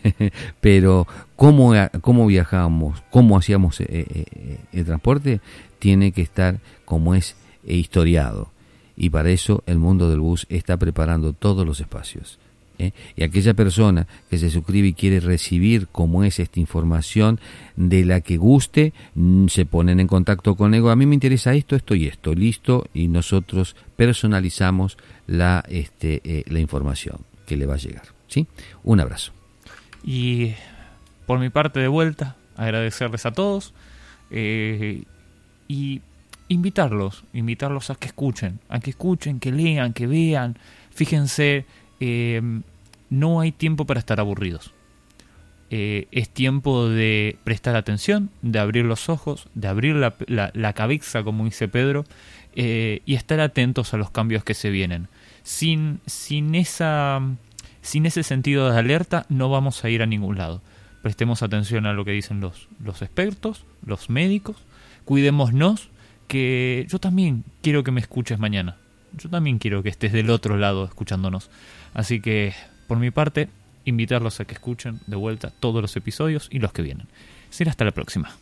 pero cómo, cómo viajamos, cómo hacíamos el transporte, tiene que estar como es historiado. Y para eso el mundo del bus está preparando todos los espacios. ¿Eh? Y aquella persona que se suscribe y quiere recibir como es esta información de la que guste, mm, se ponen en contacto con Ego. A mí me interesa esto, esto y esto, listo, y nosotros personalizamos la, este, eh, la información que le va a llegar. ¿sí? Un abrazo. Y por mi parte de vuelta, agradecerles a todos eh, y invitarlos, invitarlos a que escuchen, a que escuchen, que lean, que vean. Fíjense no hay tiempo para estar aburridos. Eh, es tiempo de prestar atención, de abrir los ojos, de abrir la, cabeza, como dice Pedro, eh, y estar atentos a los cambios que se vienen. Sin, sin, esa, sin ese sentido de alerta no vamos a ir a ningún lado. Prestemos atención a lo que dicen los, los expertos, los médicos, cuidémonos, que yo también quiero que me escuches mañana. Yo también quiero que estés del otro lado escuchándonos. Así que, por mi parte, invitarlos a que escuchen de vuelta todos los episodios y los que vienen. Será hasta la próxima.